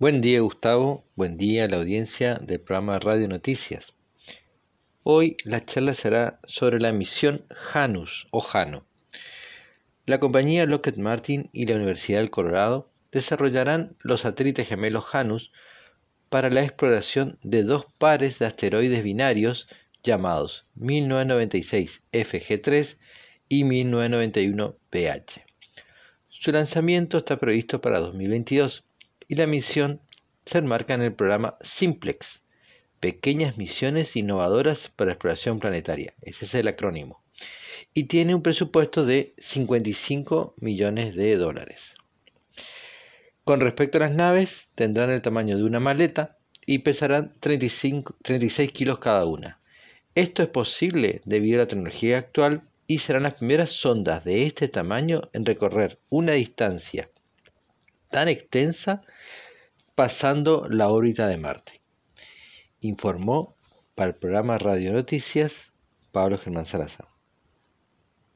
Buen día Gustavo, buen día a la audiencia del programa Radio Noticias. Hoy la charla será sobre la misión Janus o Jano. La compañía Lockheed Martin y la Universidad del Colorado desarrollarán los satélites gemelos Janus para la exploración de dos pares de asteroides binarios llamados 1996 FG3 y 1991 PH. Su lanzamiento está previsto para 2022 y la misión se enmarca en el programa Simplex, Pequeñas Misiones Innovadoras para Exploración Planetaria, ese es el acrónimo, y tiene un presupuesto de 55 millones de dólares. Con respecto a las naves, tendrán el tamaño de una maleta y pesarán 35, 36 kilos cada una. Esto es posible debido a la tecnología actual y serán las primeras sondas de este tamaño en recorrer una distancia tan extensa pasando la órbita de Marte. Informó para el programa Radio Noticias Pablo Germán Salazar.